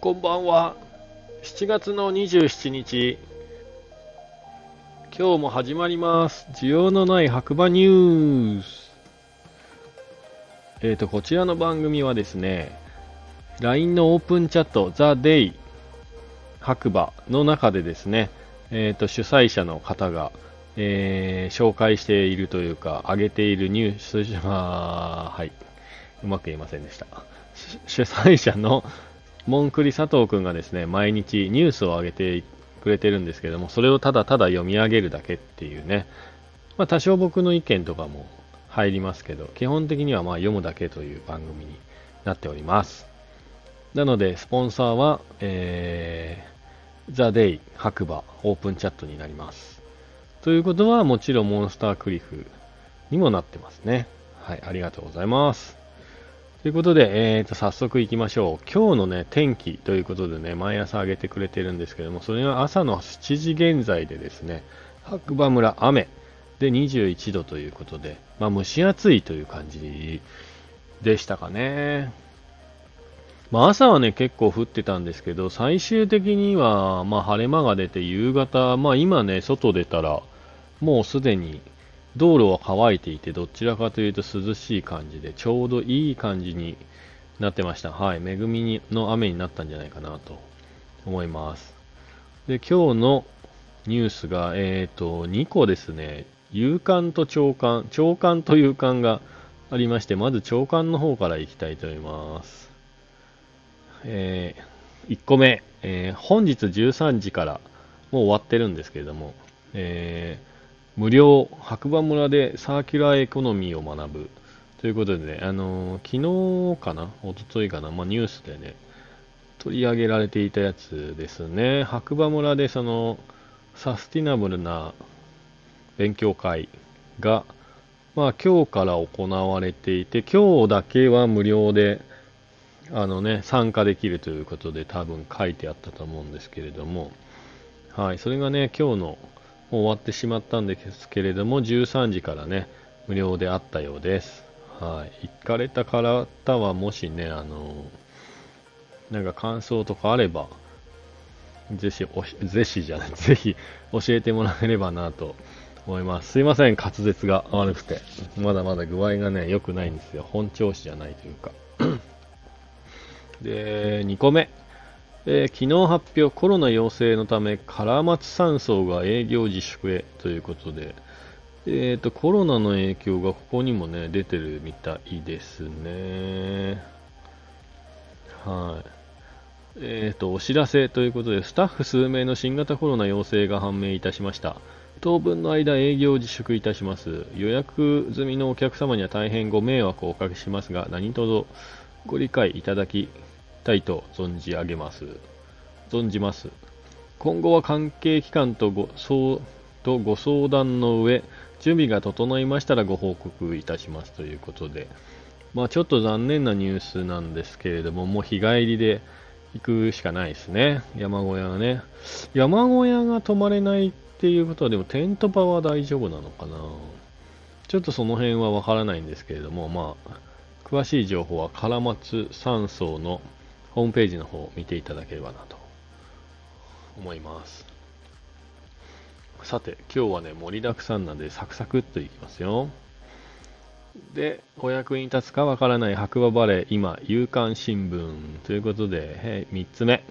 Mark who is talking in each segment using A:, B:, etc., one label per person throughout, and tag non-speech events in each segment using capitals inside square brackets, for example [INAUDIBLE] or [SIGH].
A: こんばんは。7月の27日。今日も始まります。需要のない白馬ニュース。えっ、と、こちらの番組はですね、LINE のオープンチャット、ザ・デイ白馬の中でですね、えっ、と、主催者の方が、えー紹介しているというか、上げているニュース、はい。うまく言えませんでした。主催者のモンクリ佐藤くんがですね、毎日ニュースを上げてくれてるんですけども、それをただただ読み上げるだけっていうね、まあ多少僕の意見とかも入りますけど、基本的にはまあ読むだけという番組になっております。なので、スポンサーは、えー、ザ・デイ白馬オープンチャットになります。ということは、もちろんモンスタークリフにもなってますね。はい、ありがとうございます。ということで、えー、と早速行きましょう。今日のね、天気ということでね、毎朝上げてくれてるんですけども、それは朝の7時現在でですね、白馬村雨で21度ということで、まあ蒸し暑いという感じでしたかね。まあ朝はね、結構降ってたんですけど、最終的には、ま晴れ間が出て夕方、まあ今ね、外出たら、もうすでに道路は乾いていて、どちらかというと涼しい感じで、ちょうどいい感じになってました。はい。恵みにの雨になったんじゃないかなと思います。で、今日のニュースが、えっ、と、2個ですね。夕刊と朝刊、朝刊と夕刊がありまして、まず朝刊の方からいきたいと思います。え1個目、えー本日13時から、もう終わってるんですけれども、えー無料白馬村でサーキュラーエコノミーを学ぶということでね、あのー昨日かな、一昨日かな、まあ、ニュースでね、取り上げられていたやつですね。白馬村でそのサスティナブルな勉強会が、まあ今日から行われていて、今日だけは無料で、あのね、参加できるということで多分書いてあったと思うんですけれども、はい、それがね、今日の終わってしまったんですけれども、13時からね、無料であったようです。はい。行かれた方は、もしね、あの、なんか感想とかあれば、ぜひ、おぜひじゃない、[LAUGHS] ぜひ教えてもらえればなと思います。すいません、滑舌が悪くて。まだまだ具合がね、良くないんですよ。本調子じゃないというか。[CLEARS THROAT] で、2個目。えー昨日発表、コロナ陽性のため、唐松山荘が営業自粛へということで、えーと、コロナの影響がここにもね、出てるみたいですね。はい。えーと、お知らせということで、スタッフ数名の新型コロナ陽性が判明いたしました。当分の間営業自粛いたします。予約済みのお客様には大変ご迷惑をおかけしますが、何卒ご理解いただきたいと存じ上げます。存じます。今後は関係機関とご相とご相談の上、準備が整いましたらご報告いたしますということで、まあちょっと残念なニュースなんですけれども、もう日帰りで行くしかないですね。山小屋がね。山小屋が泊まれないっていうことは、でもテント場は大丈夫なのかなちょっとその辺はわからないんですけれども、まあ、詳しい情報は唐松山荘のホームページの方を見ていただければなと思います。さて、今日はね、盛りだくさんなんでサクサクっといきますよ。で、お役に立つかわからない白馬バレー、今、夕刊新聞ということで、3つ目。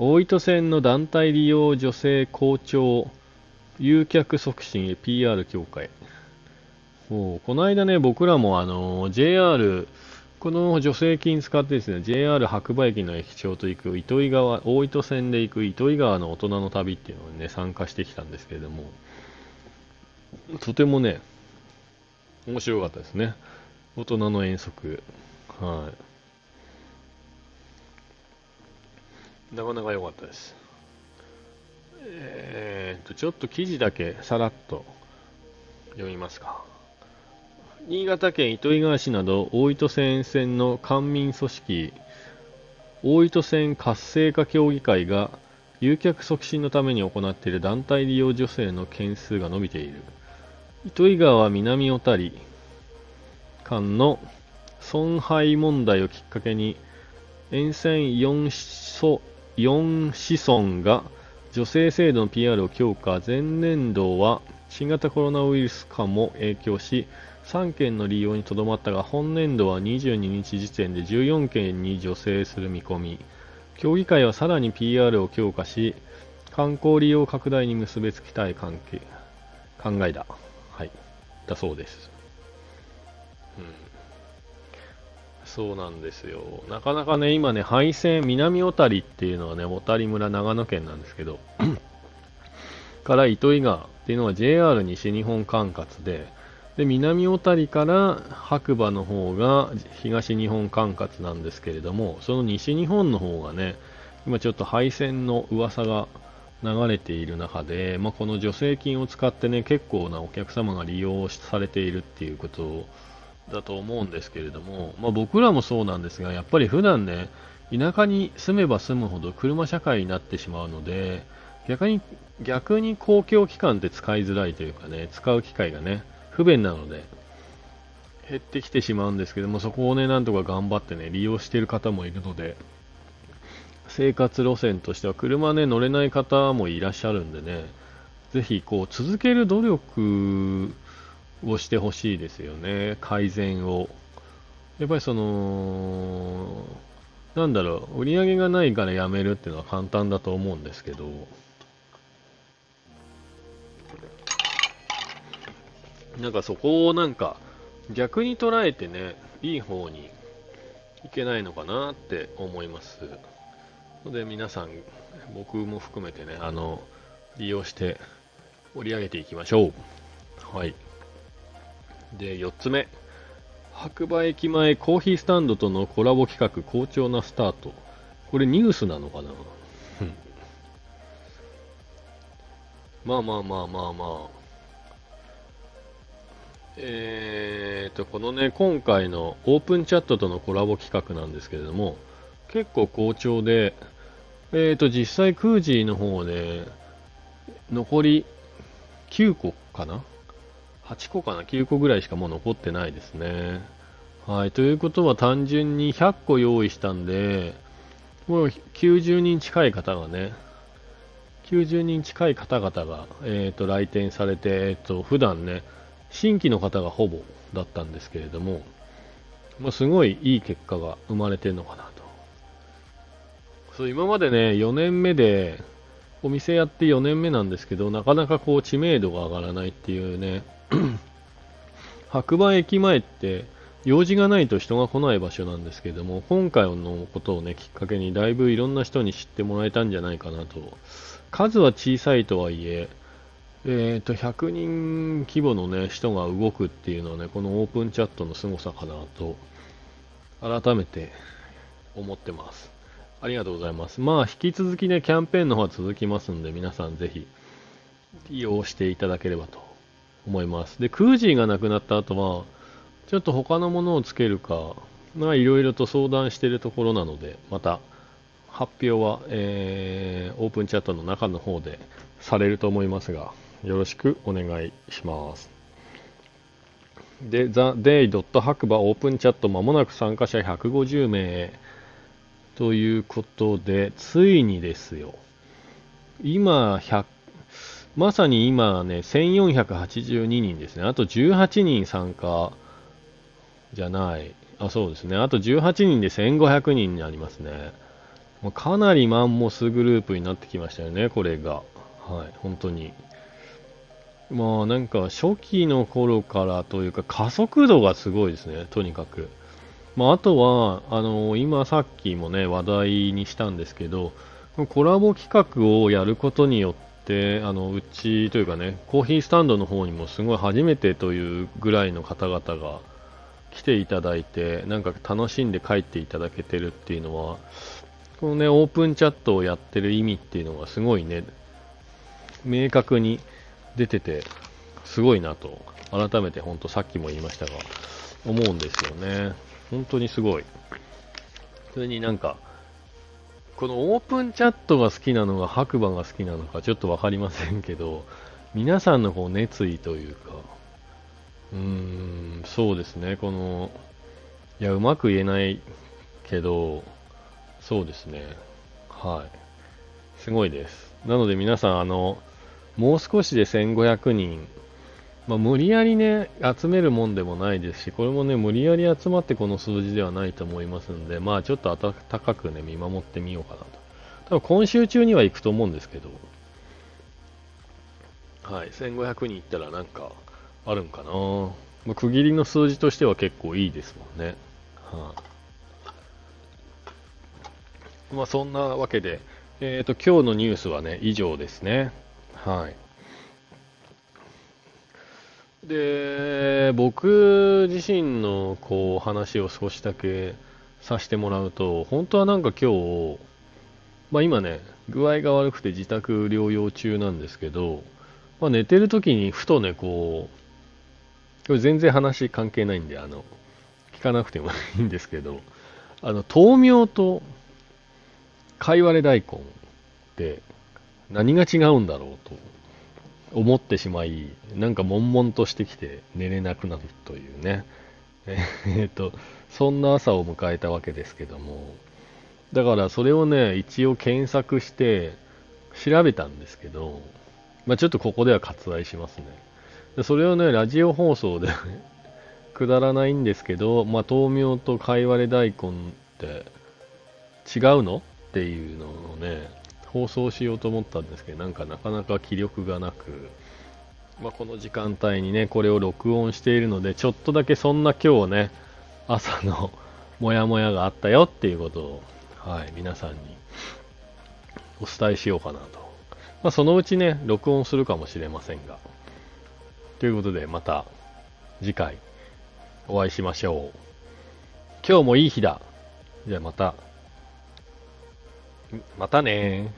A: 大糸線の団体利用女性校長、誘客促進へ PR 協会。もうこの間ね、僕らもあの JR、この助成金使ってですね、JR 白馬駅の駅長と行く糸魚川、大糸線で行く糸魚川の大人の旅っていうのにね、参加してきたんですけれども、とてもね、面白かったですね。大人の遠足。はい。なかなか良かったです。えー、と、ちょっと記事だけさらっと読みますか。新潟県糸魚川市など大糸線沿線の官民組織大糸線活性化協議会が誘客促進のために行っている団体利用女性の件数が伸びている。糸魚川南小谷間の損害問題をきっかけに沿線4子4子孫が女性制度の PR を強化。前年度は新型コロナウイルス化も影響し3件の利用にとどまったが本年度は22日時点で14件に助成する見込み。協議会はさらに PR を強化し観光利用拡大に結びつきたい関係。考えだ。はい。だそうです。うん。そうなんですよ。なかなかね今ね廃線南小谷っていうのはね小谷村長野県なんですけど [CLEARS THROAT] から糸魚川っていうのは JR 西日本管轄でで南小谷から白馬の方が東日本管轄なんですけれどもその西日本の方がね今ちょっと廃線の噂が流れている中で、まあ、この助成金を使ってね結構なお客様が利用されているっていうことだと思うんですけれども、まあ、僕らもそうなんですがやっぱり普段ね田舎に住めば住むほど車社会になってしまうので逆に逆に公共機関って使いづらいというかね使う機会がね不便なので、減ってきてしまうんですけども、そこをね、なんとか頑張ってね、利用している方もいるので、生活路線としては車ね、乗れない方もいらっしゃるんでね、ぜひ、こう、続ける努力をしてほしいですよね、改善を。やっぱりその、なんだろう、売り上げがないからやめるっていうのは簡単だと思うんですけど、なんかそこをなんか逆に捉えてね、いい方にいけないのかなって思います。ので皆さん、僕も含めてね、あの、利用して盛り上げていきましょう。はい。で、4つ目。白馬駅前コーヒースタンドとのコラボ企画好調なスタート。これニュースなのかな？[LAUGHS] まあまあまあまあまあ。えーと、このね、今回のオープンチャットとのコラボ企画なんですけれども、結構好調で、えーと、実際クージーの方で、残り9個かな ?8 個かな ?9 個ぐらいしかもう残ってないですね。はい。ということは単純に100個用意したんで、もう90人近い方がね、90人近い方々が、えーと、来店されて、えーと、普段ね、新規の方がほぼだったんですけれども、まあ、すごいいい結果が生まれてるのかなと。そう今までね、4年目で、お店やって4年目なんですけど、なかなかこう知名度が上がらないっていうね、[CLEARS THROAT] 白馬駅前って用事がないと人が来ない場所なんですけども、今回のことをね、きっかけにだいぶいろんな人に知ってもらえたんじゃないかなと。数は小さいとはいえ、えーと、100人規模の、ね、人が動くっていうのはね、このオープンチャットの凄さかなと、改めて思ってます。ありがとうございます。まあ、引き続きね、キャンペーンの方は続きますんで、皆さんぜひ、利用していただければと思います。で、クージーがなくなった後は、ちょっと他のものをつけるか、まあ、いろいろと相談しているところなので、また、発表は、えー、オープンチャットの中の方でされると思いますが、よろしくお願いします。で、The Day. 白馬オープンチャットまもなく参加者150名ということで、ついにですよ。今、100まさに今ね、1482人ですね。あと18人参加じゃない。あ、そうですね。あと18人で1500人になりますね。かなりマンモスグループになってきましたよね、これが。はい、本当に。まあなんか初期の頃からというか加速度がすごいですね、とにかく。まあ、あとは、あの今さっきもね、話題にしたんですけど、コラボ企画をやることによって、あのうちというかね、コーヒースタンドの方にもすごい初めてというぐらいの方々が来ていただいて、なんか楽しんで帰っていただけてるっていうのは、このね、オープンチャットをやってる意味っていうのがすごいね、明確に出てて、すごいなと、改めて本当さっきも言いましたが、思うんですよね。本当にすごい。それになんか、このオープンチャットが好きなのが白馬が好きなのかちょっとわかりませんけど、皆さんのこう熱意というか、うーん、そうですね、この、いや、うまく言えないけど、そうですね。はい。すごいです。なので皆さん、あの、もう少しで1500人、まあ、無理やりね、集めるもんでもないですし、これもね、無理やり集まってこの数字ではないと思いますんで、まあちょっと温かくね、見守ってみようかなと。多分今週中には行くと思うんですけど、はい、1500人いったらなんかあるんかな。まあ、区切りの数字としては結構いいですもんね。は、あ、まあそんなわけで、えっ、ー、と、今日のニュースはね、以上ですね。はい。で、僕自身のこう話を少しだけさせてもらうと、本当はなんか今日、まあ今ね、具合が悪くて自宅療養中なんですけど、まあ寝てる時にふとね、こう、これ全然話関係ないんで、あの、聞かなくてもいいんですけど、あの、豆苗と貝割れ大根って何が違うんだろうと思ってしまい、なんか悶々としてきて寝れなくなるというね。[LAUGHS] えっと、そんな朝を迎えたわけですけども、だからそれをね、一応検索して調べたんですけど、まあ、ちょっとここでは割愛しますね。でそれをね、ラジオ放送で [LAUGHS] くだらないんですけど、まあ、豆苗と貝割れ大根って違うのっていうのをね、放送しようと思ったんですけど、なんかなかなか気力がなく、まあ、この時間帯にね、これを録音しているので、ちょっとだけそんな今日ね、朝のモヤモヤがあったよっていうことを、はい、皆さんにお伝えしようかなと。まあ、そのうちね、録音するかもしれませんが。ということで、また次回お会いしましょう。今日もいい日だ。じゃあまた。またね